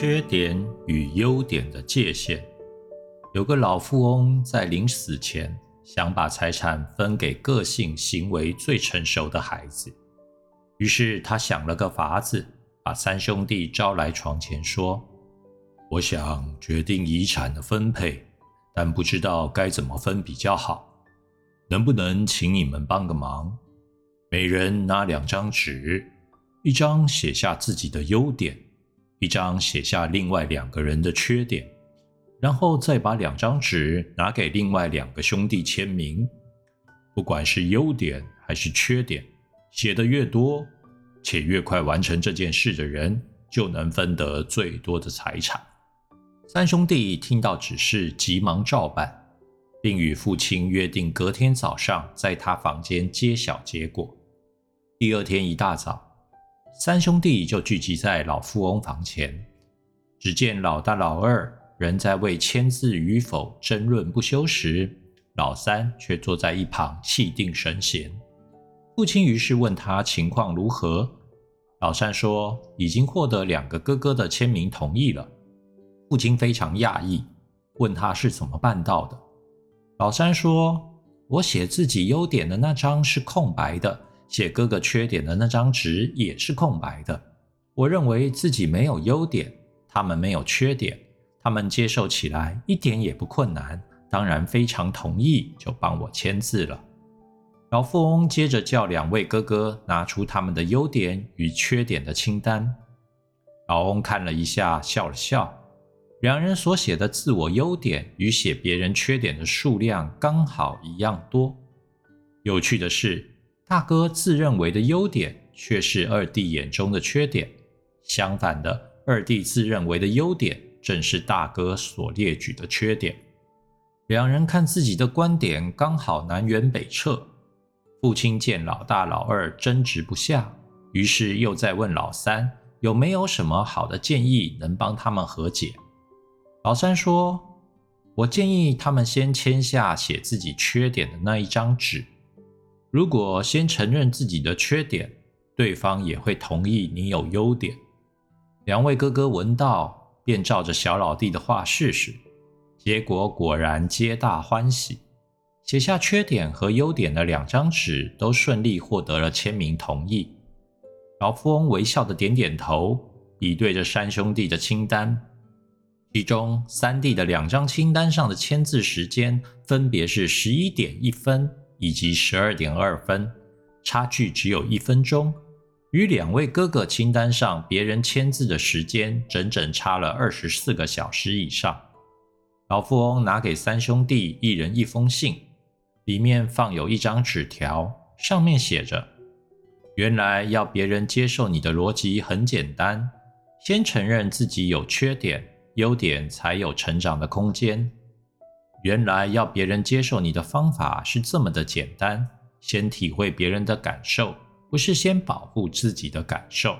缺点与优点的界限。有个老富翁在临死前想把财产分给个性行为最成熟的孩子，于是他想了个法子，把三兄弟招来床前说：“我想决定遗产的分配，但不知道该怎么分比较好，能不能请你们帮个忙？每人拿两张纸，一张写下自己的优点。”一张写下另外两个人的缺点，然后再把两张纸拿给另外两个兄弟签名。不管是优点还是缺点，写的越多且越快完成这件事的人，就能分得最多的财产。三兄弟听到指示，急忙照办，并与父亲约定隔天早上在他房间揭晓结果。第二天一大早。三兄弟就聚集在老富翁房前，只见老大、老二仍在为签字与否争论不休时，老三却坐在一旁气定神闲。父亲于是问他情况如何，老三说已经获得两个哥哥的签名同意了。父亲非常讶异，问他是怎么办到的。老三说：“我写自己优点的那张是空白的。”写哥哥缺点的那张纸也是空白的。我认为自己没有优点，他们没有缺点，他们接受起来一点也不困难，当然非常同意，就帮我签字了。老富翁接着叫两位哥哥拿出他们的优点与缺点的清单。老翁看了一下，笑了笑。两人所写的自我优点与写别人缺点的数量刚好一样多。有趣的是。大哥自认为的优点，却是二弟眼中的缺点。相反的，二弟自认为的优点，正是大哥所列举的缺点。两人看自己的观点刚好南辕北辙。父亲见老大、老二争执不下，于是又在问老三有没有什么好的建议能帮他们和解。老三说：“我建议他们先签下写自己缺点的那一张纸。”如果先承认自己的缺点，对方也会同意你有优点。两位哥哥闻到，便照着小老弟的话试试，结果果然皆大欢喜。写下缺点和优点的两张纸都顺利获得了签名同意。老富翁微笑的点点头，比对着三兄弟的清单，其中三弟的两张清单上的签字时间分别是十一点一分。以及十二点二分，差距只有一分钟，与两位哥哥清单上别人签字的时间整整差了二十四个小时以上。老富翁拿给三兄弟一人一封信，里面放有一张纸条，上面写着：“原来要别人接受你的逻辑很简单，先承认自己有缺点，优点才有成长的空间。”原来要别人接受你的方法是这么的简单，先体会别人的感受，不是先保护自己的感受。